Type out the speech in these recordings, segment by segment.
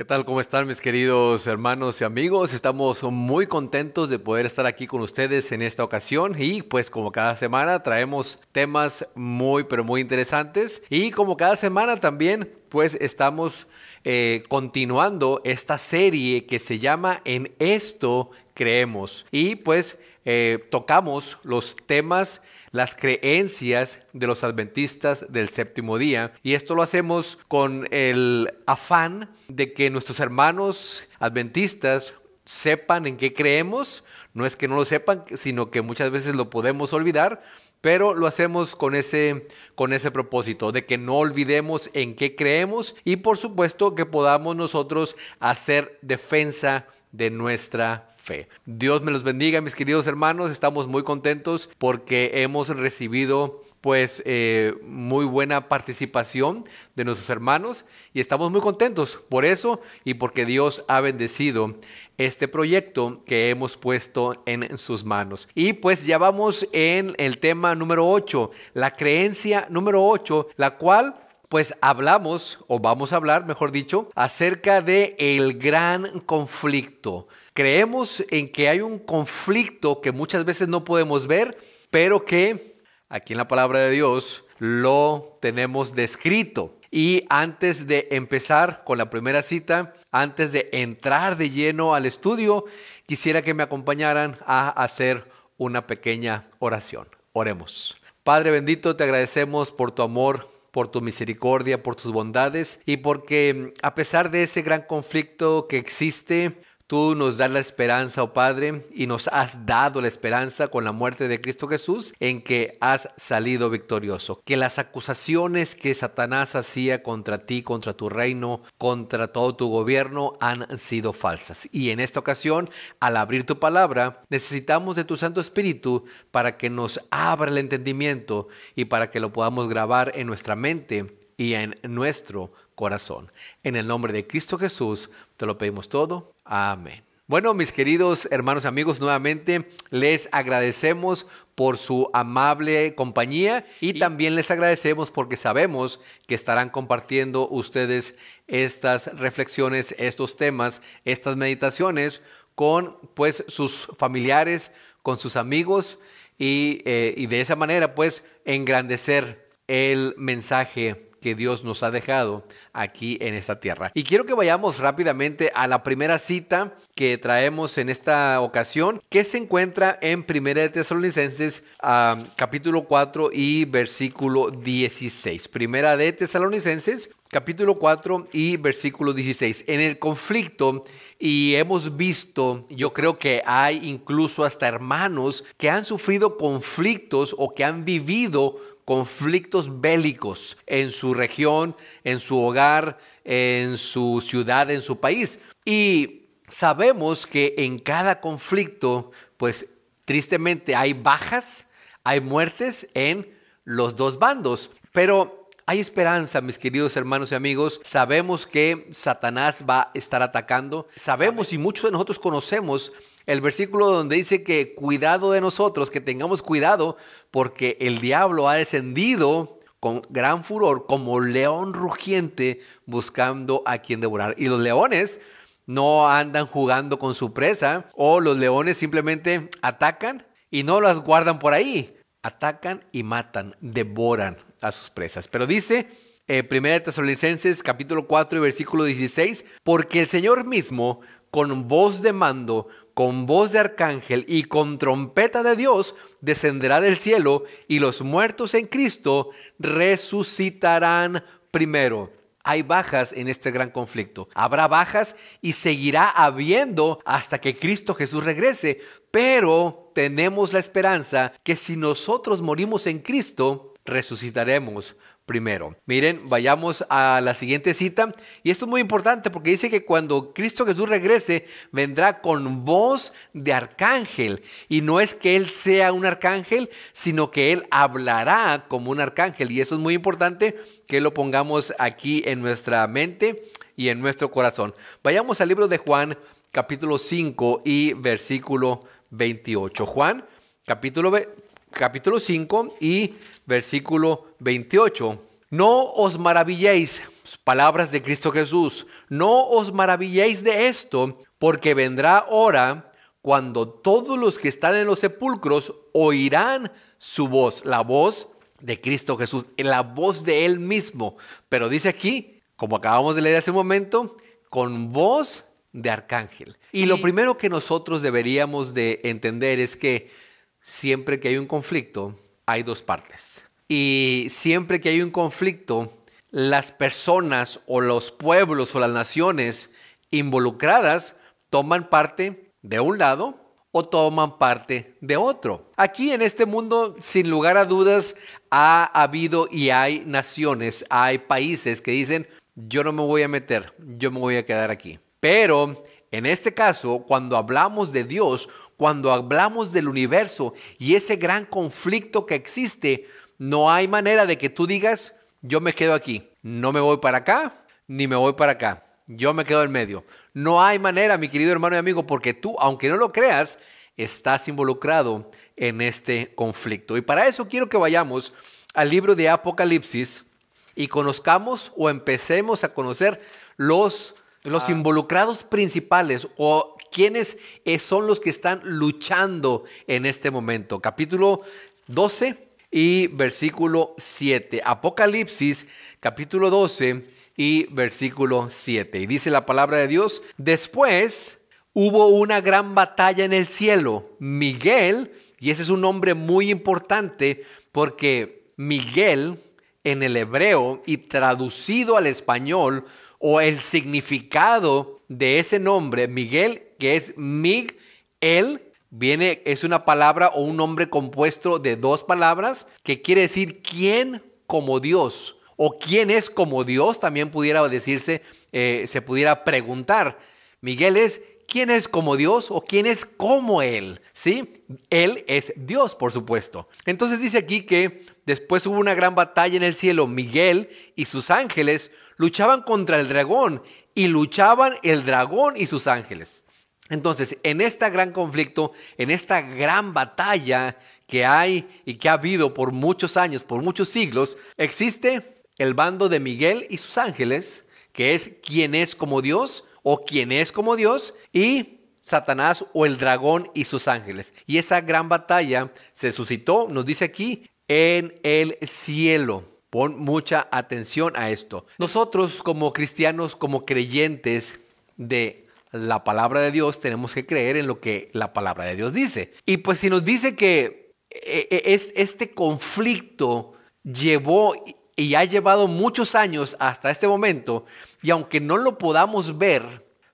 ¿Qué tal? ¿Cómo están mis queridos hermanos y amigos? Estamos muy contentos de poder estar aquí con ustedes en esta ocasión y pues como cada semana traemos temas muy pero muy interesantes y como cada semana también pues estamos eh, continuando esta serie que se llama En esto creemos y pues eh, tocamos los temas las creencias de los adventistas del séptimo día. Y esto lo hacemos con el afán de que nuestros hermanos adventistas sepan en qué creemos. No es que no lo sepan, sino que muchas veces lo podemos olvidar, pero lo hacemos con ese, con ese propósito, de que no olvidemos en qué creemos y por supuesto que podamos nosotros hacer defensa de nuestra Dios me los bendiga, mis queridos hermanos. Estamos muy contentos porque hemos recibido pues eh, muy buena participación de nuestros hermanos y estamos muy contentos por eso y porque Dios ha bendecido este proyecto que hemos puesto en sus manos. Y pues ya vamos en el tema número 8, la creencia número 8, la cual pues hablamos, o vamos a hablar, mejor dicho, acerca de el gran conflicto. Creemos en que hay un conflicto que muchas veces no podemos ver, pero que aquí en la palabra de Dios lo tenemos descrito. Y antes de empezar con la primera cita, antes de entrar de lleno al estudio, quisiera que me acompañaran a hacer una pequeña oración. Oremos. Padre bendito, te agradecemos por tu amor por tu misericordia, por tus bondades y porque a pesar de ese gran conflicto que existe, Tú nos das la esperanza, oh Padre, y nos has dado la esperanza con la muerte de Cristo Jesús en que has salido victorioso. Que las acusaciones que Satanás hacía contra ti, contra tu reino, contra todo tu gobierno han sido falsas. Y en esta ocasión, al abrir tu palabra, necesitamos de tu Santo Espíritu para que nos abra el entendimiento y para que lo podamos grabar en nuestra mente y en nuestro corazón. En el nombre de Cristo Jesús te lo pedimos todo. Amén. Bueno, mis queridos hermanos y amigos, nuevamente les agradecemos por su amable compañía y también les agradecemos porque sabemos que estarán compartiendo ustedes estas reflexiones, estos temas, estas meditaciones con pues sus familiares, con sus amigos y, eh, y de esa manera pues engrandecer el mensaje que Dios nos ha dejado aquí en esta tierra. Y quiero que vayamos rápidamente a la primera cita que traemos en esta ocasión, que se encuentra en Primera de Tesalonicenses capítulo 4 y versículo 16. Primera de Tesalonicenses capítulo 4 y versículo 16. En el conflicto, y hemos visto, yo creo que hay incluso hasta hermanos que han sufrido conflictos o que han vivido conflictos bélicos en su región, en su hogar, en su ciudad, en su país. Y sabemos que en cada conflicto, pues tristemente hay bajas, hay muertes en los dos bandos. Pero hay esperanza, mis queridos hermanos y amigos. Sabemos que Satanás va a estar atacando. Sabemos y muchos de nosotros conocemos el versículo donde dice que cuidado de nosotros, que tengamos cuidado, porque el diablo ha descendido con gran furor como león rugiente buscando a quien devorar. Y los leones no andan jugando con su presa o los leones simplemente atacan y no las guardan por ahí. Atacan y matan, devoran a sus presas. Pero dice eh, 1 Tesalonicenses capítulo 4 y versículo 16, porque el Señor mismo con voz de mando, con voz de arcángel y con trompeta de Dios, descenderá del cielo y los muertos en Cristo resucitarán primero. Hay bajas en este gran conflicto. Habrá bajas y seguirá habiendo hasta que Cristo Jesús regrese. Pero tenemos la esperanza que si nosotros morimos en Cristo, resucitaremos primero. Miren, vayamos a la siguiente cita. Y esto es muy importante porque dice que cuando Cristo Jesús regrese, vendrá con voz de arcángel. Y no es que Él sea un arcángel, sino que Él hablará como un arcángel. Y eso es muy importante que lo pongamos aquí en nuestra mente y en nuestro corazón. Vayamos al libro de Juan, capítulo 5 y versículo 28. Juan, capítulo, capítulo 5 y versículo 28. No os maravilléis Palabras de Cristo Jesús. No os maravilléis de esto, porque vendrá hora cuando todos los que están en los sepulcros oirán su voz, la voz de Cristo Jesús, la voz de Él mismo. Pero dice aquí, como acabamos de leer hace un momento, con voz de arcángel. Y lo primero que nosotros deberíamos de entender es que siempre que hay un conflicto, hay dos partes. Y siempre que hay un conflicto, las personas o los pueblos o las naciones involucradas toman parte de un lado o toman parte de otro. Aquí en este mundo, sin lugar a dudas, ha habido y hay naciones, hay países que dicen, yo no me voy a meter, yo me voy a quedar aquí. Pero en este caso, cuando hablamos de Dios, cuando hablamos del universo y ese gran conflicto que existe, no hay manera de que tú digas, yo me quedo aquí, no me voy para acá, ni me voy para acá, yo me quedo en medio. No hay manera, mi querido hermano y amigo, porque tú, aunque no lo creas, estás involucrado en este conflicto. Y para eso quiero que vayamos al libro de Apocalipsis y conozcamos o empecemos a conocer los, los ah. involucrados principales o quiénes eh, son los que están luchando en este momento. Capítulo 12 y versículo 7. Apocalipsis capítulo 12 y versículo 7. Y dice la palabra de Dios, después hubo una gran batalla en el cielo. Miguel, y ese es un nombre muy importante porque Miguel en el hebreo y traducido al español o el significado de ese nombre, Miguel, que es Mig, él, viene, es una palabra o un nombre compuesto de dos palabras que quiere decir quién como Dios o quién es como Dios, también pudiera decirse, eh, se pudiera preguntar. Miguel es quién es como Dios o quién es como Él, ¿sí? Él es Dios, por supuesto. Entonces dice aquí que después hubo una gran batalla en el cielo. Miguel y sus ángeles luchaban contra el dragón y luchaban el dragón y sus ángeles. Entonces, en este gran conflicto, en esta gran batalla que hay y que ha habido por muchos años, por muchos siglos, existe el bando de Miguel y sus ángeles, que es quien es como Dios o quien es como Dios, y Satanás o el dragón y sus ángeles. Y esa gran batalla se suscitó, nos dice aquí, en el cielo. Pon mucha atención a esto. Nosotros como cristianos, como creyentes de la palabra de Dios, tenemos que creer en lo que la palabra de Dios dice. Y pues si nos dice que eh, eh, es este conflicto llevó y ha llevado muchos años hasta este momento, y aunque no lo podamos ver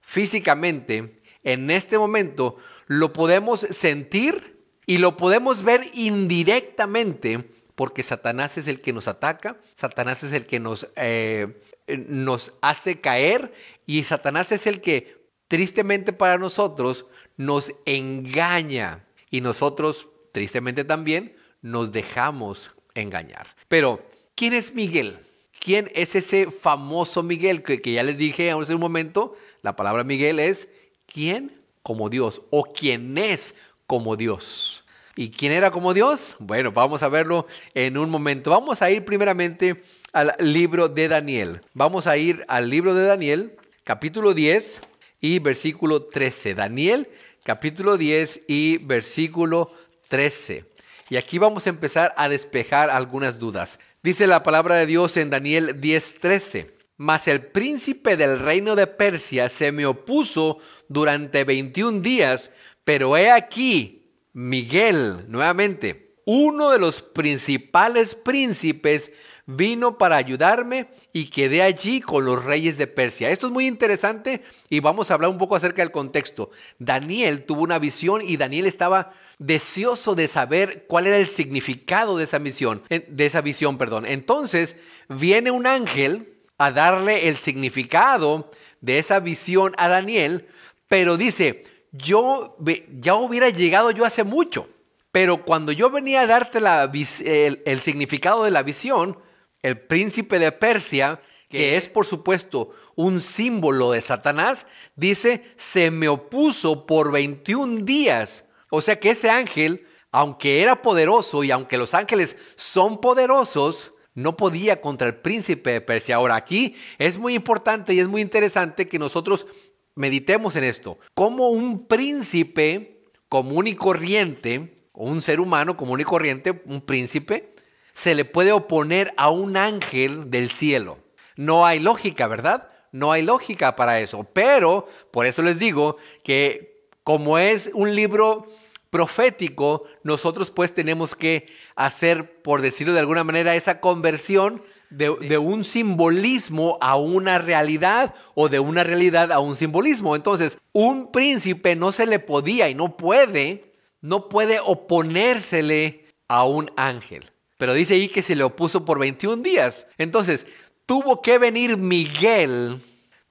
físicamente, en este momento lo podemos sentir y lo podemos ver indirectamente porque Satanás es el que nos ataca, Satanás es el que nos, eh, nos hace caer y Satanás es el que tristemente para nosotros nos engaña y nosotros tristemente también nos dejamos engañar. Pero ¿Quién es Miguel? ¿Quién es ese famoso Miguel que, ya les dije hace un momento? La palabra Miguel es ¿quién como Dios? O quién es como Dios. ¿Y quién era como Dios? Bueno, vamos a verlo en un momento. Vamos a ir primeramente al libro de Daniel. Vamos a ir al libro de Daniel, capítulo 10 y versículo 13. Daniel, capítulo 10 y versículo 13. Y aquí vamos a empezar a despejar algunas dudas. Dice la palabra de Dios en Daniel 10:13. Mas el príncipe del reino de Persia se me opuso durante 21 días, pero he aquí, Miguel, nuevamente, uno de los principales príncipes, vino para ayudarme y quedé allí con los reyes de Persia. Esto es muy interesante y vamos a hablar un poco acerca del contexto. Daniel tuvo una visión y Daniel estaba deseoso de saber cuál era el significado de esa misión, de esa visión, perdón. Entonces, viene un ángel a darle el significado de esa visión a Daniel, pero dice, yo ya hubiera llegado yo hace mucho, pero cuando yo venía a darte el significado de la visión, el príncipe de Persia, que es por supuesto un símbolo de Satanás, dice, se me opuso por 21 días o sea que ese ángel, aunque era poderoso y aunque los ángeles son poderosos, no podía contra el príncipe de Persia. Ahora aquí es muy importante y es muy interesante que nosotros meditemos en esto. Como un príncipe común y corriente, o un ser humano común y corriente, un príncipe, se le puede oponer a un ángel del cielo. No hay lógica, ¿verdad? No hay lógica para eso. Pero, por eso les digo que como es un libro profético, nosotros pues tenemos que hacer, por decirlo de alguna manera, esa conversión de, un simbolismo a una realidad o de una realidad a un simbolismo. Entonces, un príncipe no se le podía y no puede, no puede oponérsele a un ángel. Pero dice ahí que se le opuso por 21 días. Entonces, tuvo que venir Miguel,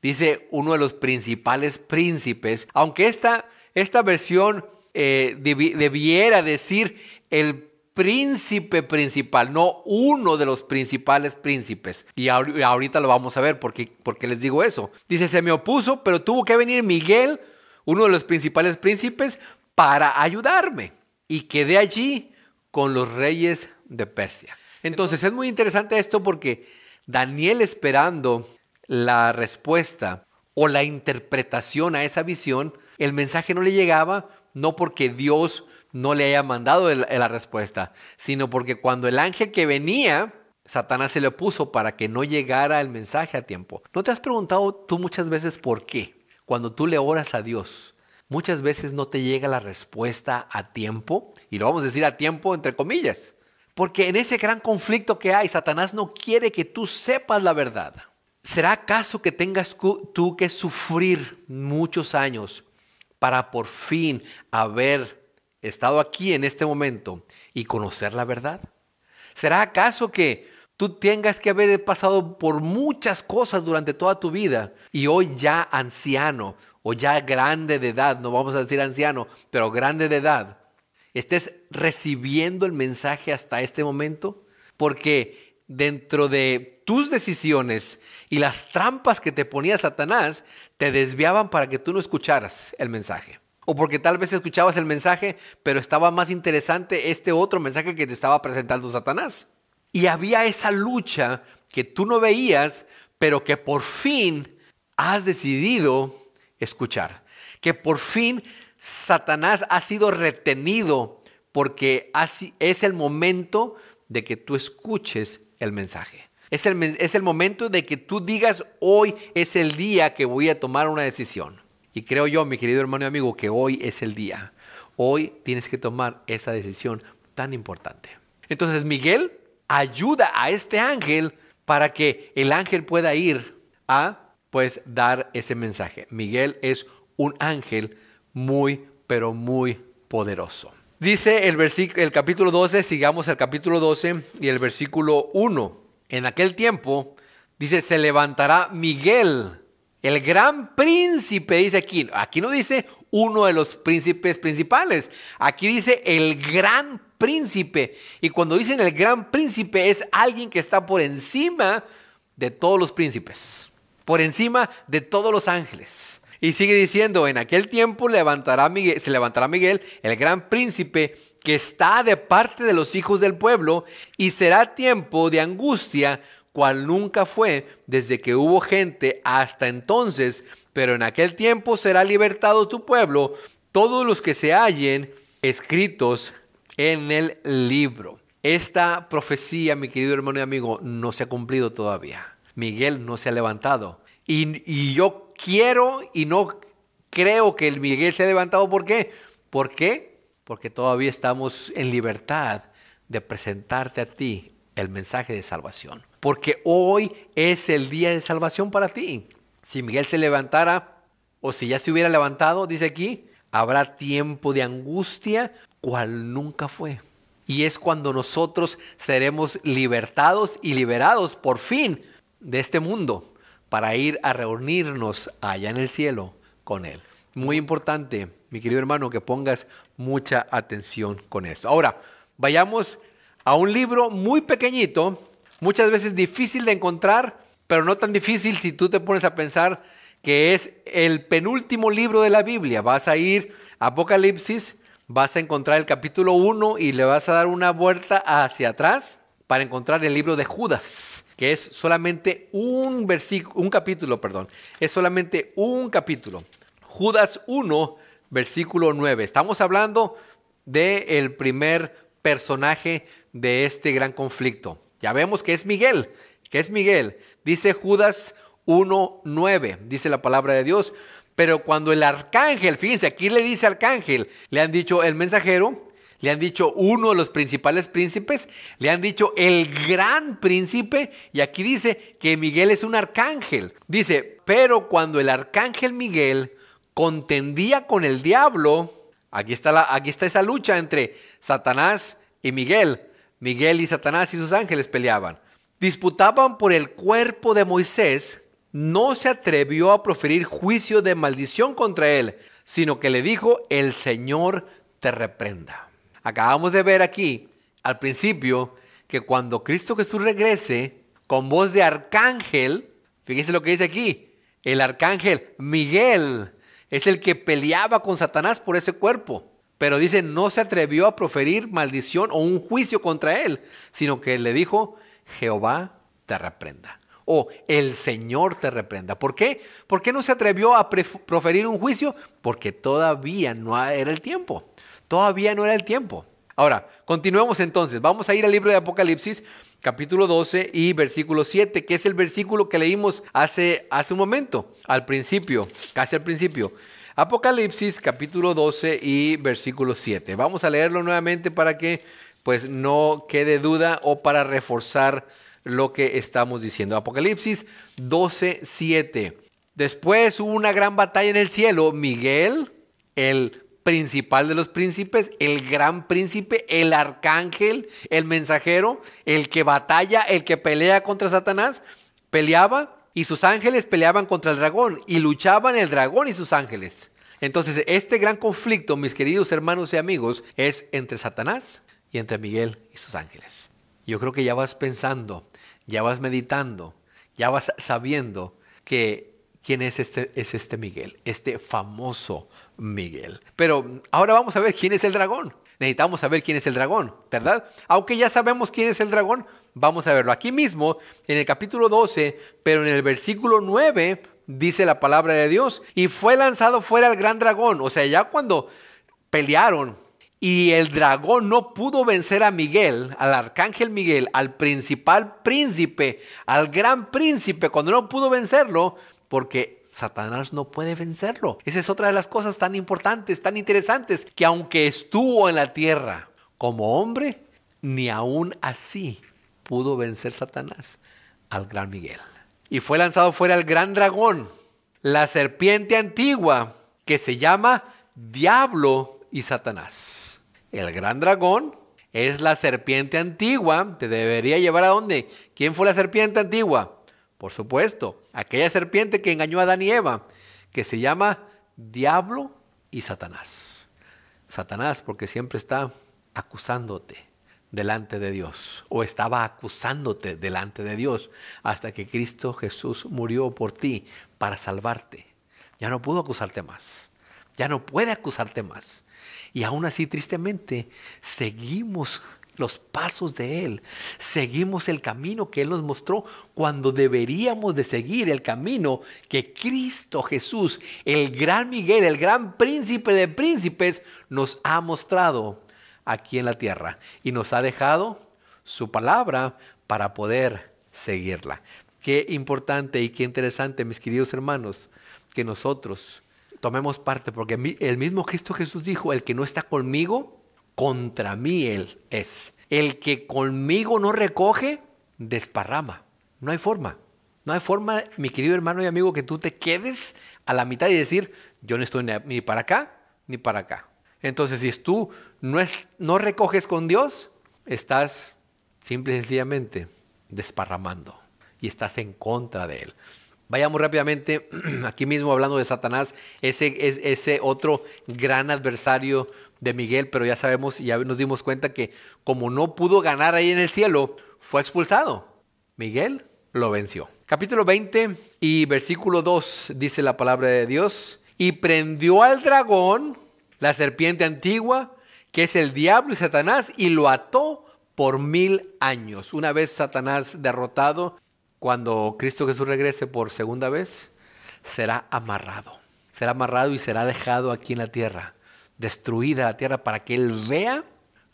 dice uno de los principales príncipes, aunque esta, esta versión eh, debiera decir el príncipe principal, no uno de los principales príncipes. Y ahorita lo vamos a ver porque, porque les digo eso. Dice, se me opuso, pero tuvo que venir Miguel, uno de los principales príncipes, para ayudarme. Y quedé allí con los reyes de Persia. Entonces es muy interesante esto porque Daniel esperando la respuesta o la interpretación a esa visión, el mensaje no le llegaba no porque Dios no le haya mandado la respuesta, sino porque cuando el ángel que venía, Satanás se le puso para que no llegara el mensaje a tiempo. ¿No te has preguntado tú muchas veces por qué? Cuando tú le oras a Dios, muchas veces no te llega la respuesta a tiempo, y lo vamos a decir a tiempo entre comillas, porque en ese gran conflicto que hay, Satanás no quiere que tú sepas la verdad. ¿Será acaso que tengas tú que sufrir muchos años para por fin haber estado aquí en este momento y conocer la verdad? ¿Será acaso que tú tengas que haber pasado por muchas cosas durante toda tu vida y hoy ya anciano o ya grande de edad, no vamos a decir anciano, pero grande de edad, estés recibiendo el mensaje hasta este momento? Porque dentro de tus decisiones y las trampas que te ponía Satanás te desviaban para que tú no escucharas el mensaje. O porque tal vez escuchabas el mensaje, pero estaba más interesante este otro mensaje que te estaba presentando Satanás. Y había esa lucha que tú no veías, pero que por fin has decidido escuchar. Que por fin Satanás ha sido retenido porque es el momento de que tú escuches el mensaje. Es el, es el momento de que tú digas, hoy es el día que voy a tomar una decisión. Y creo yo, mi querido hermano y amigo, que hoy es el día. Hoy tienes que tomar esa decisión tan importante. Entonces Miguel ayuda a este ángel para que el ángel pueda ir a pues dar ese mensaje. Miguel es un ángel muy pero muy poderoso. Dice el, el capítulo 12, sigamos el capítulo 12 y el versículo 1 en aquel tiempo, dice, se levantará Miguel, el gran príncipe, dice aquí. Aquí no dice uno de los príncipes principales, aquí dice el gran príncipe. Y cuando dicen el gran príncipe es alguien que está por encima de todos los príncipes, por encima de todos los ángeles. Y sigue diciendo, en aquel tiempo levantará Miguel, se levantará Miguel, el gran príncipe, que está de parte de los hijos del pueblo, y será tiempo de angustia, cual nunca fue desde que hubo gente hasta entonces, pero en aquel tiempo será libertado tu pueblo, todos los que se hallen escritos en el libro. Esta profecía, mi querido hermano y amigo, no se ha cumplido todavía. Miguel no se ha levantado. Y, y yo quiero y no creo que el Miguel se ha levantado. ¿Por qué? ¿Por qué? porque todavía estamos en libertad de presentarte a ti el mensaje de salvación. Porque hoy es el día de salvación para ti. Si Miguel se levantara, o si ya se hubiera levantado, dice aquí, habrá tiempo de angustia cual nunca fue. Y es cuando nosotros seremos libertados y liberados por fin de este mundo para ir a reunirnos allá en el cielo con Él. Muy importante mi querido hermano, que pongas mucha atención con eso. Ahora, vayamos a un libro muy pequeñito, muchas veces difícil de encontrar, pero no tan difícil si tú te pones a pensar que es el penúltimo libro de la Biblia. Vas a ir a Apocalipsis, vas a encontrar el capítulo 1 y le vas a dar una vuelta hacia atrás para encontrar el libro de Judas, que es solamente un versículo, un capítulo, perdón, es solamente un capítulo. Judas 1, versículo 9. Estamos hablando del el primer personaje de este gran conflicto. Ya vemos que es Miguel, que es Miguel. Dice Judas 1.9, dice la palabra de Dios. Pero cuando el arcángel, fíjense, aquí le dice arcángel, le han dicho el mensajero, le han dicho uno de los principales príncipes, le han dicho el gran príncipe, y aquí dice que Miguel es un arcángel. Dice, pero cuando el arcángel Miguel contendía con el diablo, aquí está, la, aquí está esa lucha entre Satanás y Miguel. Miguel y Satanás y sus ángeles peleaban. Disputaban por el cuerpo de Moisés, no se atrevió a proferir juicio de maldición contra él, sino que le dijo, el Señor te reprenda. Acabamos de ver aquí, al principio, que cuando Cristo Jesús regrese, con voz de arcángel, fíjese lo que dice aquí, el arcángel Miguel es el que peleaba con Satanás por ese cuerpo. Pero dice, no se atrevió a proferir maldición o un juicio contra él, sino que le dijo, Jehová te reprenda o el Señor te reprenda. ¿Por qué? ¿Por qué no se atrevió a proferir un juicio? Porque todavía no era el tiempo. Todavía no era el tiempo. Ahora, continuemos entonces. Vamos a ir al libro de Apocalipsis, capítulo 12 y versículo 7, que es el versículo que leímos hace, hace un momento, al principio, casi al principio. Apocalipsis, capítulo 12 y versículo 7. Vamos a leerlo nuevamente para que pues no quede duda o para reforzar lo que estamos diciendo. Apocalipsis 12, 7. Después hubo una gran batalla en el cielo. Miguel, el principal de los príncipes, el gran príncipe, el arcángel, el mensajero, el que batalla, el que pelea contra Satanás, peleaba y sus ángeles peleaban contra el dragón y luchaban el dragón y sus ángeles. Entonces, este gran conflicto, mis queridos hermanos y amigos, es entre Satanás y entre Miguel y sus ángeles. Yo creo que ya vas pensando ya vas meditando, ya vas sabiendo que quién es este, es este Miguel, este famoso Miguel. Pero ahora vamos a ver quién es el dragón. Necesitamos saber quién es el dragón, ¿verdad? Aunque ya sabemos quién es el dragón, vamos a verlo aquí mismo, en el capítulo 12, pero en el versículo 9 dice la palabra de Dios, y fue lanzado fuera el gran dragón. O sea, ya cuando pelearon y el dragón no pudo vencer a Miguel, al arcángel Miguel, al principal príncipe, al gran príncipe, cuando no pudo vencerlo, porque Satanás no puede vencerlo. Esa es otra de las cosas tan importantes, tan interesantes, que aunque estuvo en la tierra como hombre, ni aún así pudo vencer Satanás al gran Miguel. Y fue lanzado fuera el gran dragón, la serpiente antigua, que se llama Diablo y Satanás el gran dragón es la serpiente antigua. Te debería llevar a dónde? ¿Quién fue la serpiente antigua? Por supuesto, aquella serpiente que engañó a Adán y Eva, que se llama Diablo y Satanás. Satanás porque siempre está acusándote delante de Dios o estaba acusándote delante de Dios hasta que Cristo Jesús murió por ti para salvarte. Ya no pudo acusarte más. Ya no puede acusarte más. Y aún así, tristemente, seguimos los pasos de Él. Seguimos el camino que Él nos mostró cuando deberíamos de seguir el camino que Cristo Jesús, el gran Miguel, el gran príncipe de príncipes, nos ha mostrado aquí en la tierra. Y nos ha dejado su palabra para poder seguirla. Qué importante y qué interesante, mis queridos hermanos, que nosotros tomemos parte, porque el mismo Cristo Jesús dijo, el que no está conmigo, contra mí él es. El que conmigo no recoge, desparrama. No hay forma. No hay forma, mi querido hermano y amigo, que tú te quedes a la mitad y decir, yo no estoy ni para acá ni para acá. Entonces, si tú no, es, no recoges con Dios, estás simple y sencillamente desparramando y estás en contra de Él. Vayamos rápidamente, aquí mismo hablando de Satanás, ese, es, ese otro gran adversario de Miguel, pero ya sabemos, ya nos dimos cuenta que como no pudo ganar ahí en el cielo, fue expulsado. Miguel lo venció. Capítulo 20 y versículo 2 dice la palabra de Dios, y prendió al dragón, la serpiente antigua, que es el diablo y Satanás, y lo ató por mil años. Una vez Satanás derrotado, cuando Cristo Jesús regrese por segunda vez, será amarrado. Será amarrado y será dejado aquí en la tierra, destruida la tierra para que Él vea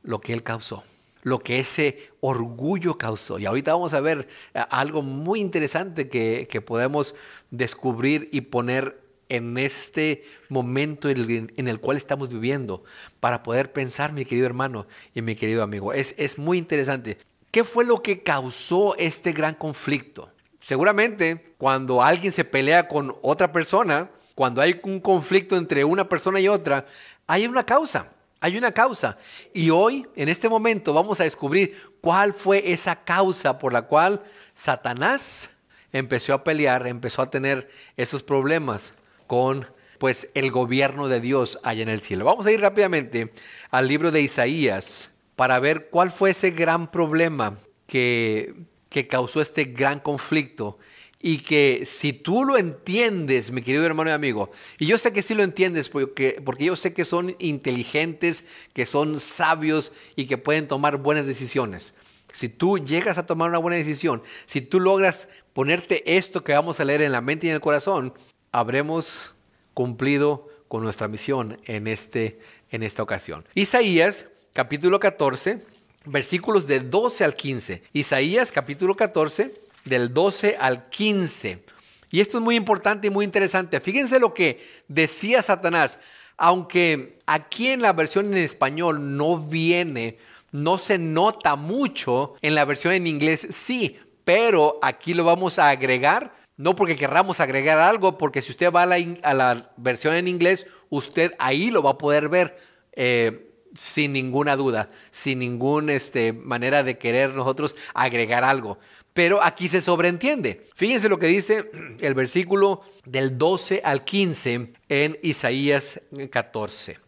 lo que Él causó, lo que ese orgullo causó. Y ahorita vamos a ver eh, algo muy interesante que, que podemos descubrir y poner en este momento en el, cual estamos viviendo para poder pensar, mi querido hermano y mi querido amigo. Es, es muy interesante. ¿Qué fue lo que causó este gran conflicto? Seguramente cuando alguien se pelea con otra persona, cuando hay un conflicto entre una persona y otra, hay una causa. Hay una causa. Y hoy, en este momento, vamos a descubrir cuál fue esa causa por la cual Satanás empezó a pelear, empezó a tener esos problemas con pues el gobierno de Dios allá en el cielo. Vamos a ir rápidamente al libro de Isaías para ver cuál fue ese gran problema que, que causó este gran conflicto y que si tú lo entiendes, mi querido hermano y amigo, y yo sé que sí lo entiendes porque, porque yo sé que son inteligentes, que son sabios y que pueden tomar buenas decisiones. Si tú llegas a tomar una buena decisión, si tú logras ponerte esto que vamos a leer en la mente y en el corazón, habremos cumplido con nuestra misión en, este, en esta ocasión. Isaías capítulo 14, versículos de 12 al 15. Isaías capítulo 14, del 12 al 15. Y esto es muy importante y muy interesante. Fíjense lo que decía Satanás. Aunque aquí en la versión en español no viene, no se nota mucho, en la versión en inglés sí, pero aquí lo vamos a agregar no porque querramos agregar algo, porque si usted va a la, versión en inglés, usted ahí lo va a poder ver eh, sin ninguna duda, sin ninguna este, manera de querer nosotros agregar algo. Pero aquí se sobreentiende. Fíjense lo que dice el versículo del 12 al 15 en Isaías 14.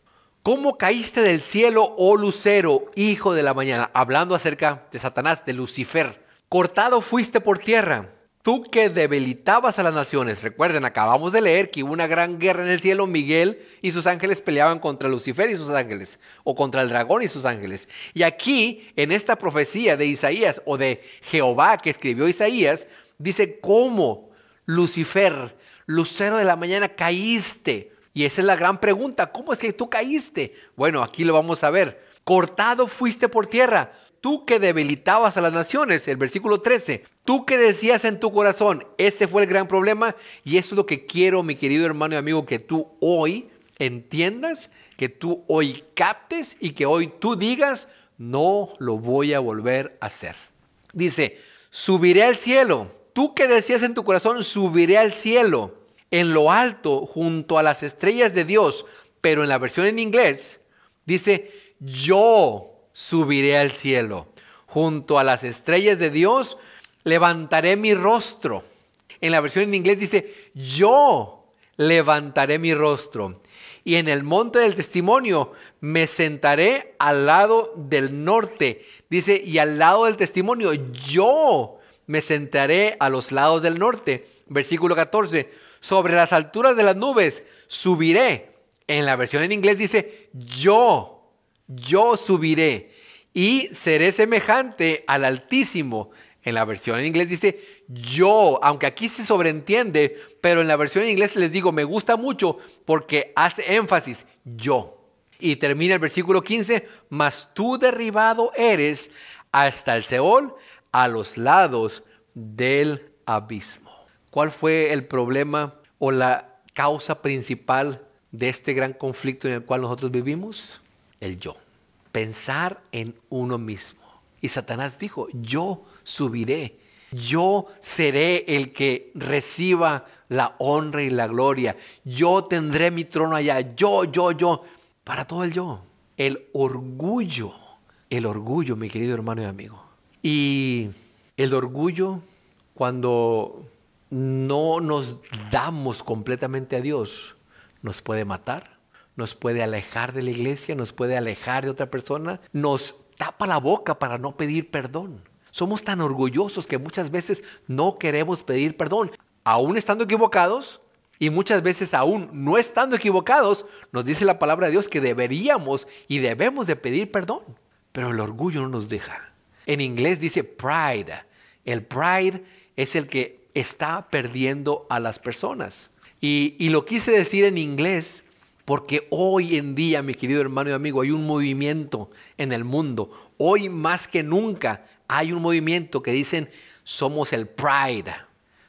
¿Cómo caíste del cielo, oh lucero, hijo de la mañana? Hablando acerca de Satanás, de Lucifer. Cortado fuiste por tierra Tú que debilitabas a las naciones. Recuerden, acabamos de leer que hubo una gran guerra en el cielo. Miguel y sus ángeles peleaban contra Lucifer y sus ángeles, o contra el dragón y sus ángeles. Y aquí, en esta profecía de Isaías, o de Jehová que escribió Isaías, dice cómo Lucifer, lucero de la mañana, caíste. Y esa es la gran pregunta, ¿cómo es que tú caíste? Bueno, aquí lo vamos a ver. Cortado fuiste por tierra tú que debilitabas a las naciones, el versículo 13, tú que decías en tu corazón, ese fue el gran problema y eso es lo que quiero, mi querido hermano y amigo, que tú hoy entiendas, que tú hoy captes y que hoy tú digas, no lo voy a volver a hacer. Dice, subiré al cielo, tú que decías en tu corazón, subiré al cielo, en lo alto, junto a las estrellas de Dios, pero en la versión en inglés, dice, yo subiré al cielo. Junto a las estrellas de Dios levantaré mi rostro. En la versión en inglés dice, yo levantaré mi rostro. Y en el monte del testimonio me sentaré al lado del norte. Dice, y al lado del testimonio, yo me sentaré a los lados del norte. Versículo 14, sobre las alturas de las nubes subiré. En la versión en inglés dice, yo yo subiré y seré semejante al Altísimo. En la versión en inglés dice yo, aunque aquí se sobreentiende, pero en la versión en inglés les digo, me gusta mucho porque hace énfasis, yo. Y termina el versículo 15, mas tú derribado eres hasta el Seol, a los lados del abismo. ¿Cuál fue el problema o la causa principal de este gran conflicto en el cual nosotros vivimos? El yo, pensar en uno mismo. Y Satanás dijo, yo subiré, yo seré el que reciba la honra y la gloria, yo tendré mi trono allá, yo, yo, yo, para todo el yo. El orgullo, el orgullo, mi querido hermano y amigo. Y el orgullo, cuando no nos damos completamente a Dios, nos puede matar, nos puede alejar de la iglesia, nos puede alejar de otra persona, nos tapa la boca para no pedir perdón. Somos tan orgullosos que muchas veces no queremos pedir perdón, aún estando equivocados, y muchas veces aún no estando equivocados, nos dice la palabra de Dios que deberíamos y debemos de pedir perdón. Pero el orgullo no nos deja. En inglés dice pride. El pride es el que está perdiendo a las personas. Y, y lo quise decir en inglés porque hoy en día, mi querido hermano y amigo, hay un movimiento en el mundo. Hoy más que nunca hay un movimiento que dicen somos el pride,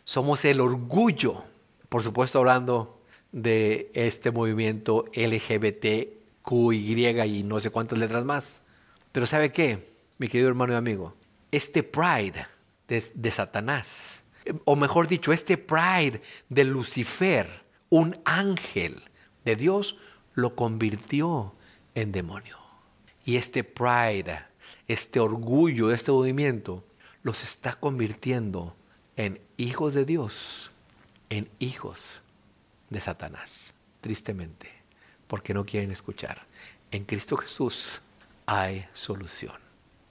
somos el orgullo. Por supuesto hablando de este movimiento LGBTQY y no sé cuántas letras más. Pero ¿sabe qué, mi querido hermano y amigo? Este pride de, de Satanás, o mejor dicho, este pride de Lucifer, un ángel, de Dios lo convirtió en demonio. Y este pride, este orgullo, este movimiento, los está convirtiendo en hijos de Dios, en hijos de Satanás, tristemente, porque no quieren escuchar. En Cristo Jesús hay solución.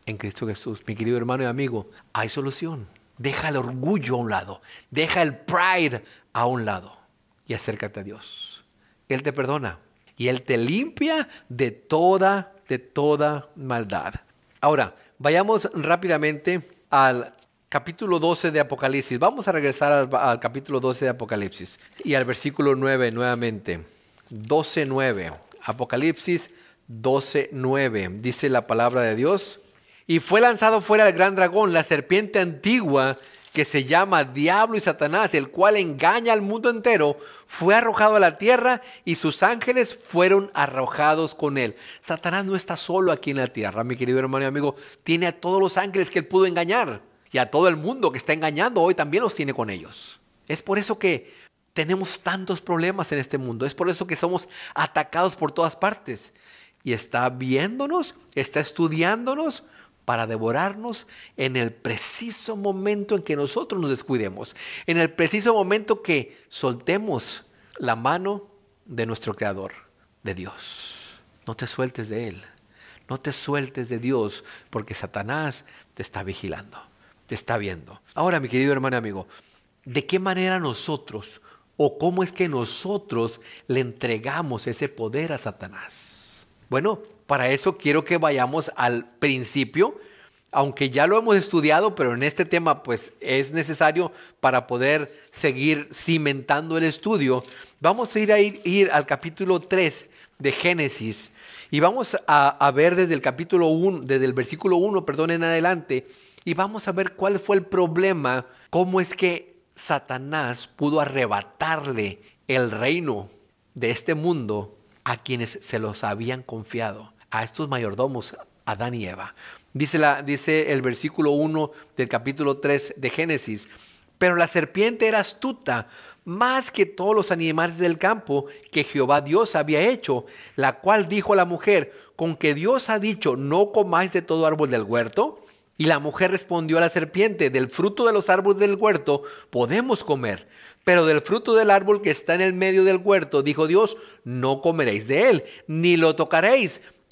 En Cristo Jesús, mi querido hermano y amigo, hay solución. Deja el orgullo a un lado, deja el pride a un lado y acércate a Dios. Él te perdona y Él te limpia de toda, de toda maldad. Ahora, vayamos rápidamente al capítulo 12 de Apocalipsis. Vamos a regresar al, capítulo 12 de Apocalipsis y al versículo 9 nuevamente. 12, 9. Apocalipsis 12, 9. Dice la palabra de Dios. Y fue lanzado fuera el gran dragón, la serpiente antigua que se llama Diablo y Satanás, el cual engaña al mundo entero, fue arrojado a la tierra y sus ángeles fueron arrojados con él. Satanás no está solo aquí en la tierra, mi querido hermano y amigo, tiene a todos los ángeles que él pudo engañar y a todo el mundo que está engañando hoy también los tiene con ellos. Es por eso que tenemos tantos problemas en este mundo, es por eso que somos atacados por todas partes. Y está viéndonos, está estudiándonos para devorarnos en el preciso momento en que nosotros nos descuidemos, en el preciso momento que soltemos la mano de nuestro Creador, de Dios. No te sueltes de Él, no te sueltes de Dios, porque Satanás te está vigilando, te está viendo. Ahora, mi querido hermano y amigo, ¿de qué manera nosotros o cómo es que nosotros le entregamos ese poder a Satanás? Bueno, para eso quiero que vayamos al principio, aunque ya lo hemos estudiado, pero en este tema pues es necesario para poder seguir cimentando el estudio. Vamos a ir, a ir, al capítulo 3 de Génesis y vamos a, ver desde el capítulo 1, desde el versículo 1, perdón, en adelante, y vamos a ver cuál fue el problema, cómo es que Satanás pudo arrebatarle el reino de este mundo a quienes se los habían confiado a estos mayordomos, Adán y Eva. Dice, la, dice el versículo 1 del capítulo 3 de Génesis, pero la serpiente era astuta más que todos los animales del campo que Jehová Dios había hecho, la cual dijo a la mujer, con que Dios ha dicho, no comáis de todo árbol del huerto. Y la mujer respondió a la serpiente, del fruto de los árboles del huerto podemos comer, pero del fruto del árbol que está en el medio del huerto, dijo Dios, no comeréis de él, ni lo tocaréis,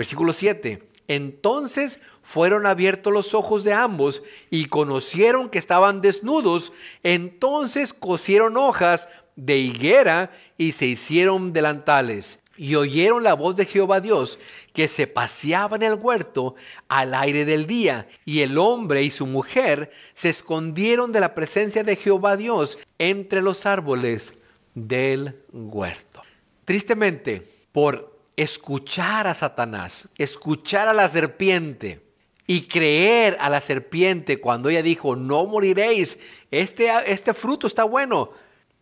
Versículo 7. Entonces fueron abiertos los ojos de ambos y conocieron que estaban desnudos. Entonces cosieron hojas de higuera y se hicieron delantales. Y oyeron la voz de Jehová Dios que se paseaba en el huerto al aire del día. Y el hombre y su mujer se escondieron de la presencia de Jehová Dios entre los árboles del huerto. Tristemente, por escuchar a Satanás, escuchar a la serpiente y creer a la serpiente cuando ella dijo, no moriréis, este, este fruto está bueno.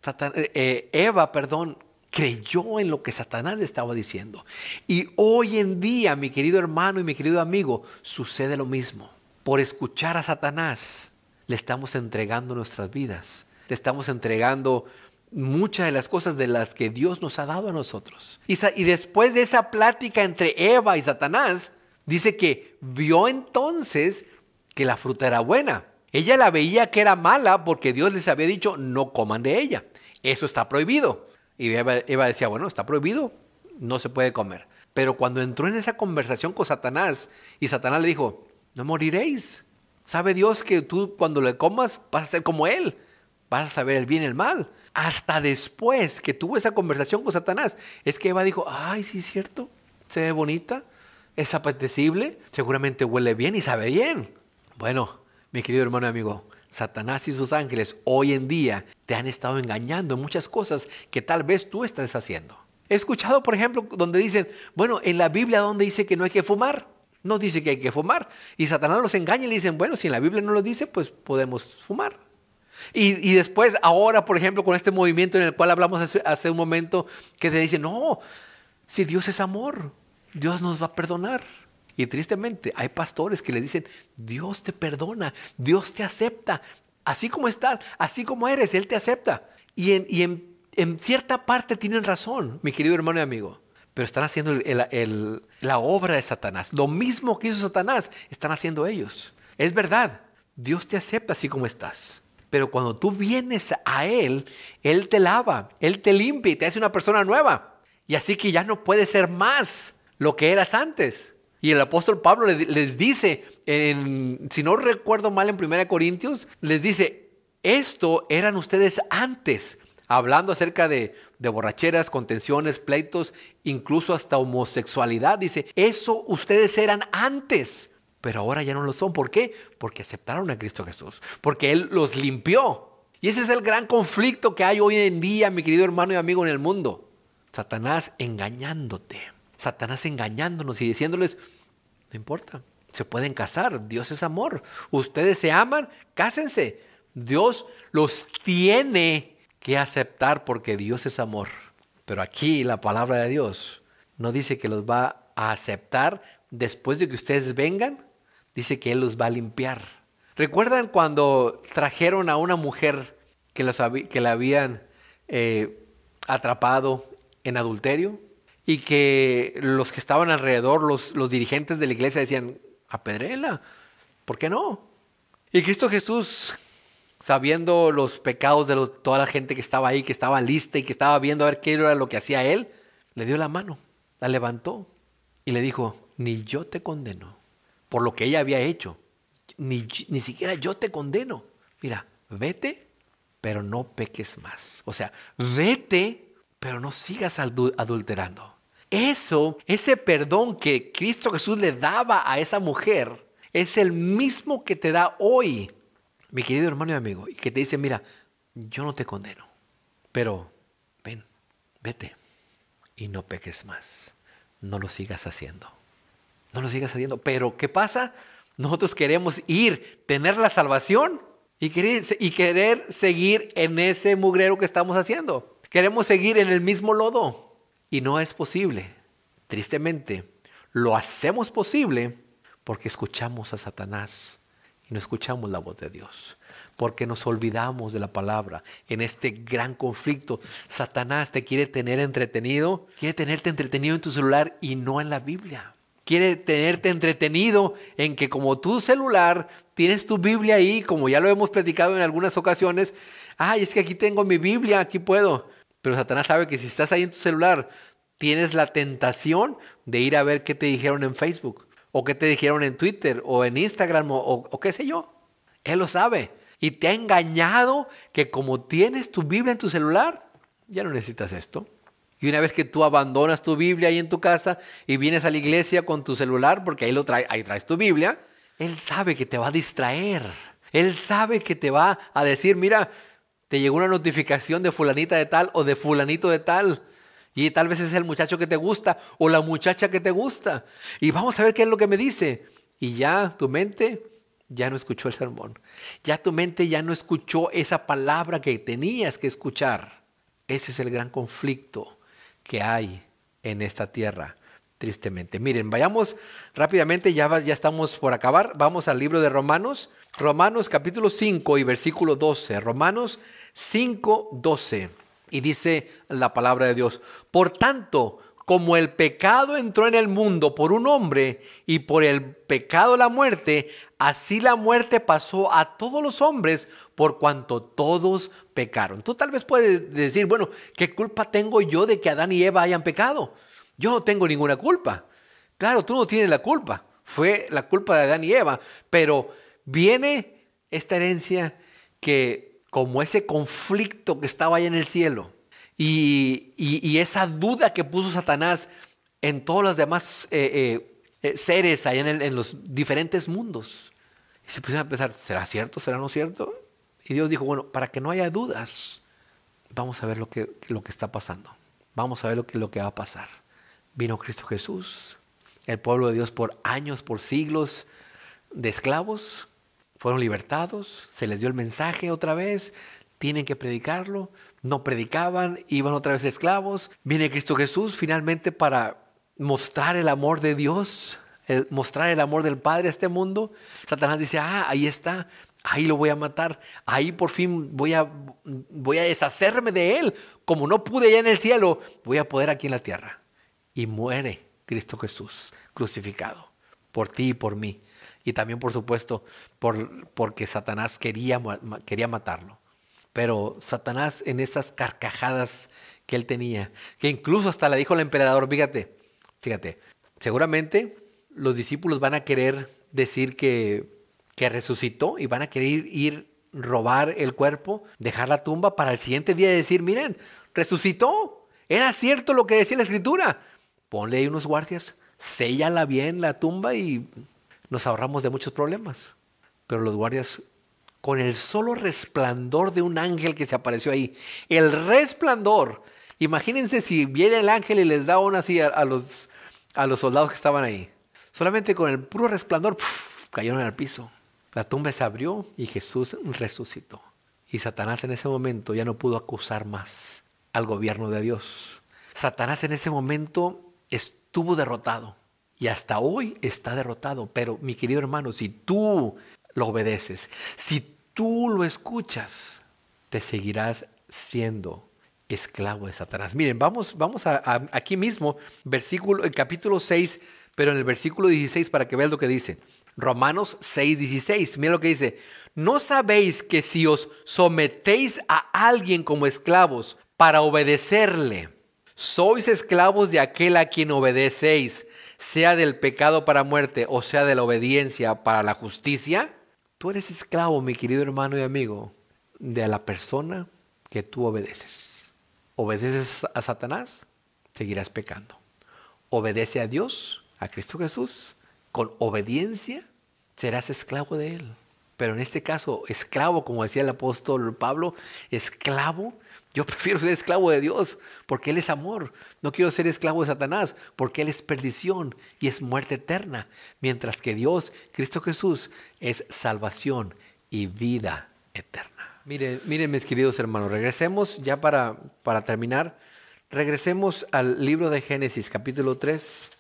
Eh, eh, Eva, perdón, creyó en lo que Satanás le estaba diciendo. Y hoy en día, mi querido hermano y mi querido amigo, sucede lo mismo. Por escuchar a Satanás, le estamos entregando nuestras vidas, le estamos entregando muchas de las cosas de las que Dios nos ha dado a nosotros. Y, después de esa plática entre Eva y Satanás, dice que vio entonces que la fruta era buena. Ella la veía que era mala porque Dios les había dicho no coman de ella. Eso está prohibido. Y Eva, decía, bueno, está prohibido, no se puede comer. Pero cuando entró en esa conversación con Satanás y Satanás le dijo, no moriréis. Sabe Dios que tú cuando le comas vas a ser como Él. Vas a saber el bien y el mal. Hasta después que tuvo esa conversación con Satanás, es que Eva dijo, ay, sí es cierto, se ve bonita, es apetecible, seguramente huele bien y sabe bien. Bueno, mi querido hermano y amigo, Satanás y sus ángeles hoy en día te han estado engañando en muchas cosas que tal vez tú estás haciendo. He escuchado, por ejemplo, donde dicen, bueno, en la Biblia donde dice que no hay que fumar, no dice que hay que fumar. Y Satanás los engaña y le dicen, bueno, si en la Biblia no lo dice, pues podemos fumar. Y, después, ahora, por ejemplo, con este movimiento en el cual hablamos hace, hace un momento, que te dicen, no, si Dios es amor, Dios nos va a perdonar. Y tristemente hay pastores que le dicen, Dios te perdona, Dios te acepta, así como estás, así como eres, Él te acepta. Y en, en, cierta parte tienen razón, mi querido hermano y amigo, pero están haciendo la obra de Satanás. Lo mismo que hizo Satanás, están haciendo ellos. Es verdad, Dios te acepta así como estás. Pero cuando tú vienes a Él, Él te lava, Él te limpia y te hace una persona nueva. Y así que ya no puedes ser más lo que eras antes. Y el apóstol Pablo les dice, si no recuerdo mal en 1 Corintios, les dice, esto eran ustedes antes, hablando acerca de, de borracheras, contenciones, pleitos, incluso hasta homosexualidad. Dice, eso ustedes eran antes, pero ahora ya no lo son. ¿Por qué? Porque aceptaron a Cristo Jesús, porque Él los limpió. Y ese es el gran conflicto que hay hoy en día, mi querido hermano y amigo, en el mundo. Satanás engañándote. Satanás engañándonos y diciéndoles, no importa, se pueden casar, Dios es amor, ustedes se aman, cásense. Dios los tiene que aceptar porque Dios es amor. Pero aquí la palabra de Dios no dice que los va a aceptar después de que ustedes vengan, dice que Él los va a limpiar. ¿Recuerdan cuando trajeron a una mujer que, que la habían eh, atrapado en adulterio? y que los que estaban alrededor, los, los dirigentes de la iglesia decían, apedrela, ¿por qué no? Y Cristo Jesús, sabiendo los pecados de toda la gente que estaba ahí, que estaba lista y que estaba viendo a ver qué era lo que hacía él, le dio la mano, la levantó y le dijo, ni yo te condeno por lo que ella había hecho, ni, ni siquiera yo te condeno. Mira, vete, pero no peques más. O sea, vete, pero no sigas adulterando. Eso, ese perdón que Cristo Jesús le daba a esa mujer, es el mismo que te da hoy, mi querido hermano y amigo, y que te dice, mira, yo no te condeno, pero ven, vete y no peques más. No lo sigas haciendo. No lo sigas haciendo. Pero ¿qué pasa? Nosotros queremos ir, tener la salvación y querer, y querer seguir en ese mugrero que estamos haciendo. Queremos seguir en el mismo lodo. Y no es posible. Tristemente, lo hacemos posible porque escuchamos a Satanás y no escuchamos la voz de Dios. Porque nos olvidamos de la palabra. En este gran conflicto, Satanás te quiere tener entretenido, quiere tenerte entretenido en tu celular y no en la Biblia. Quiere tenerte entretenido en que como tu celular tienes tu Biblia ahí, como ya lo hemos platicado en algunas ocasiones, ay, es que aquí tengo mi Biblia, aquí puedo. Pero Satanás sabe que si estás ahí en tu celular, tienes la tentación de ir a ver qué te dijeron en Facebook, o qué te dijeron en Twitter, o en Instagram, o, qué sé yo. Él lo sabe. Y te ha engañado que como tienes tu Biblia en tu celular, ya no necesitas esto. Y una vez que tú abandonas tu Biblia ahí en tu casa y vienes a la iglesia con tu celular, porque ahí, lo trae, ahí traes tu Biblia, Él sabe que te va a distraer. Él sabe que te va a decir, mira, te llegó una notificación de fulanita de tal o de fulanito de tal. Y tal vez es el muchacho que te gusta o la muchacha que te gusta. Y vamos a ver qué es lo que me dice. Y ya tu mente ya no escuchó el sermón. Ya tu mente ya no escuchó esa palabra que tenías que escuchar. Ese es el gran conflicto que hay en esta tierra, tristemente. Miren, vayamos rápidamente, ya, ya estamos por acabar. Vamos al libro de Romanos. Romanos capítulo 5 y versículo 12. Romanos 5, 12. Y dice la palabra de Dios, por tanto, como el pecado entró en el mundo por un hombre y por el pecado la muerte, así la muerte pasó a todos los hombres por cuanto todos pecaron. Tú tal vez puedes decir, bueno, ¿qué culpa tengo yo de que Adán y Eva hayan pecado? Yo no tengo ninguna culpa. Claro, tú no tienes la culpa. Fue la culpa de Adán y Eva. Pero viene esta herencia que como ese conflicto que estaba ahí en el cielo y, esa duda que puso Satanás en todos los demás eh, eh, eh, seres ahí en, en, los diferentes mundos. Y se pusieron a pensar, ¿será cierto? ¿Será no cierto? Y Dios dijo, bueno, para que no haya dudas, vamos a ver lo que, lo que está pasando. Vamos a ver lo que, lo que va a pasar. Vino Cristo Jesús, el pueblo de Dios por años, por siglos de esclavos, fueron libertados, se les dio el mensaje otra vez, tienen que predicarlo, no predicaban, iban otra vez esclavos. Viene Cristo Jesús finalmente para mostrar el amor de Dios, mostrar el amor del Padre a este mundo. Satanás dice, ah, ahí está, ahí lo voy a matar, ahí por fin voy a, voy a deshacerme de él. Como no pude ya en el cielo, voy a poder aquí en la tierra. Y muere Cristo Jesús crucificado por ti y por mí. Y también, por supuesto, por, porque Satanás quería, quería matarlo. Pero Satanás en esas carcajadas que él tenía, que incluso hasta le dijo al emperador, fíjate, fíjate, seguramente los discípulos van a querer decir que, que resucitó y van a querer ir, robar el cuerpo, dejar la tumba para el siguiente día decir, miren, resucitó, era cierto lo que decía la escritura. Ponle ahí unos guardias, séllala bien la tumba y nos ahorramos de muchos problemas. Pero los guardias con el solo resplandor de un ángel que se apareció ahí. El resplandor. Imagínense si viene el ángel y les da una así a, los, a los soldados que estaban ahí. Solamente con el puro resplandor cayeron al piso. La tumba se abrió y Jesús resucitó. Y Satanás en ese momento ya no pudo acusar más al gobierno de Dios. Satanás en ese momento estuvo derrotado y hasta hoy está derrotado. Pero mi querido hermano, si tú lo obedeces. Si tú lo escuchas, te seguirás siendo esclavo de Satanás. Miren, vamos, vamos a, aquí mismo, versículo, el capítulo 6, pero en el versículo 16 para que vean lo que dice. Romanos 6, 16. Miren lo que dice. ¿No sabéis que si os sometéis a alguien como esclavos para obedecerle, sois esclavos de aquel a quien obedecéis, sea del pecado para muerte o sea de la obediencia para la justicia? Tú eres esclavo, mi querido hermano y amigo, de la persona que tú obedeces. ¿Obedeces a Satanás? Seguirás pecando. Obedece a Dios, a Cristo Jesús, con obediencia serás esclavo de Él. Pero en este caso, esclavo, como decía el apóstol Pablo, esclavo yo prefiero ser esclavo de Dios porque Él es amor. No quiero ser esclavo de Satanás porque Él es perdición y es muerte eterna. Mientras que Dios, Cristo Jesús, es salvación y vida eterna. Miren, miren mis queridos hermanos, regresemos ya para, para terminar. Regresemos al libro de Génesis, capítulo 3.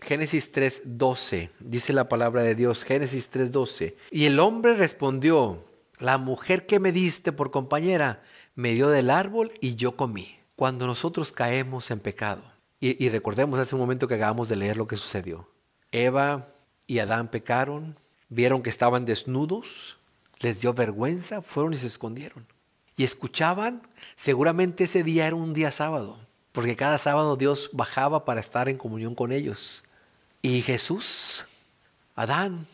Génesis 3:12, dice la palabra de Dios, Génesis 3:12. Y el hombre respondió, la mujer que me diste por compañera, me dio del árbol y yo comí. Cuando nosotros caemos en pecado, y, recordemos hace un momento que acabamos de leer lo que sucedió. Eva y Adán pecaron, vieron que estaban desnudos, les dio vergüenza, fueron y se escondieron. Y escuchaban, seguramente ese día era un día sábado, porque cada sábado Dios bajaba para estar en comunión con ellos. Y Jesús, Adán,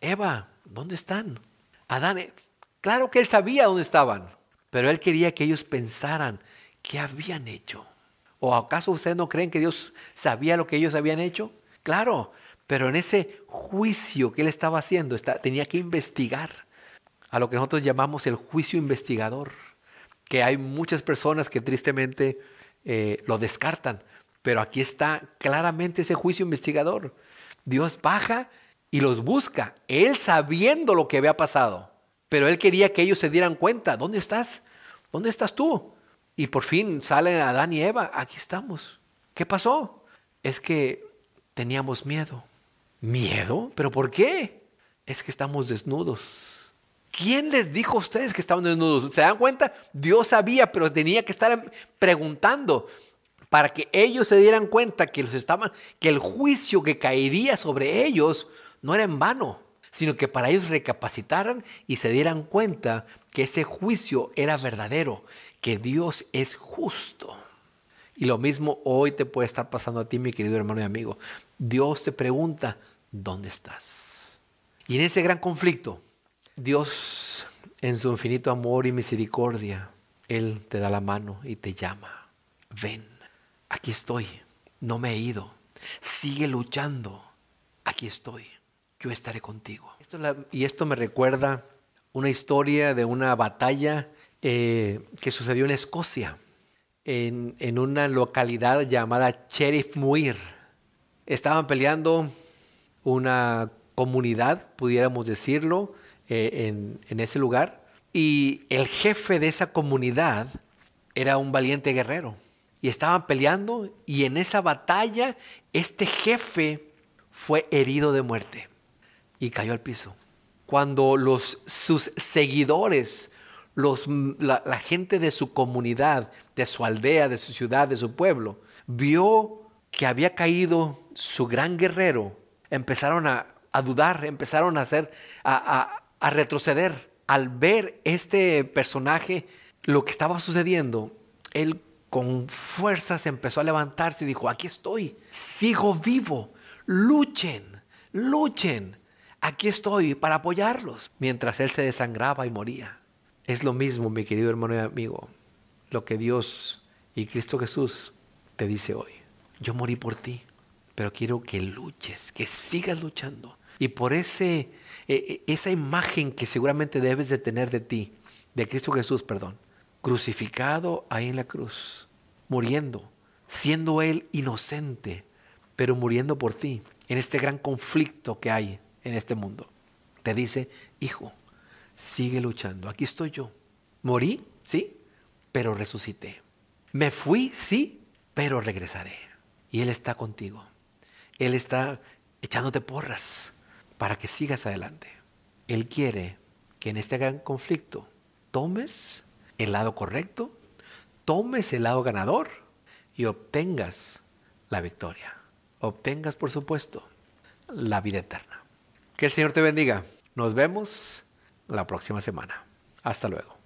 Eva, ¿dónde están? Adán, eh, claro que él sabía dónde estaban. Pero él quería que ellos pensaran qué habían hecho. ¿O acaso ustedes no creen que Dios sabía lo que ellos habían hecho? Claro, pero en ese juicio que él estaba haciendo, tenía que investigar a lo que nosotros llamamos el juicio investigador, que hay muchas personas que tristemente eh, lo descartan, pero aquí está claramente ese juicio investigador. Dios baja y los busca, él sabiendo lo que había pasado. Pero él quería que ellos se dieran cuenta, ¿dónde estás? ¿Dónde estás tú? Y por fin salen Adán y Eva, aquí estamos. ¿Qué pasó? Es que teníamos miedo. ¿Miedo? ¿Pero por qué? Es que estamos desnudos. ¿Quién les dijo a ustedes que estaban desnudos? ¿Se dan cuenta? Dios sabía, pero tenía que estar preguntando. para que ellos se dieran cuenta que los estaban que el juicio que caería sobre ellos no era en vano, sino que para ellos recapacitaran y se dieran cuenta que ese juicio era verdadero, que Dios es justo. Y lo mismo hoy te puede estar pasando a ti, mi querido hermano y amigo. Dios te pregunta, ¿dónde estás? Y en ese gran conflicto, Dios, en su infinito amor y misericordia, Él te da la mano y te llama. Ven, aquí estoy, no me he ido. Sigue luchando, aquí estoy, yo estaré contigo. y esto me recuerda una historia de una batalla eh, que sucedió en Escocia, en, en, una localidad llamada Sheriff Muir. Estaban peleando una comunidad, pudiéramos decirlo, eh, en, en ese lugar. Y el jefe de esa comunidad era un valiente guerrero. Y estaban peleando y en esa batalla este jefe fue herido de muerte y cayó al piso. Cuando los, sus seguidores, los, la, gente de su comunidad, de su aldea, de su ciudad, de su pueblo, vio que había caído su gran guerrero, empezaron a, a dudar, empezaron a hacer, a, a, a, retroceder. Al ver este personaje, lo que estaba sucediendo, él con fuerzas empezó a levantarse y dijo, aquí estoy, sigo vivo, luchen, luchen, aquí estoy para apoyarlos. Mientras él se desangraba y moría. Es lo mismo, mi querido hermano y amigo, lo que Dios y Cristo Jesús te dice hoy. Yo morí por ti, pero quiero que luches, que sigas luchando. Y por ese, e, e, esa imagen que seguramente debes de tener de ti, de Cristo Jesús, perdón, crucificado ahí en la cruz, muriendo, siendo Él inocente, pero muriendo por ti, en este gran conflicto que hay en este mundo. Te dice, hijo, sigue luchando, aquí estoy yo. Morí, sí, pero resucité. Me fui, sí, pero regresaré. Y Él está contigo. Él está echándote porras para que sigas adelante. Él quiere que en este gran conflicto tomes el lado correcto, tomes el lado ganador y obtengas la victoria. Obtengas, por supuesto, la vida eterna. Que el Señor te bendiga. Nos vemos la próxima semana. Hasta luego.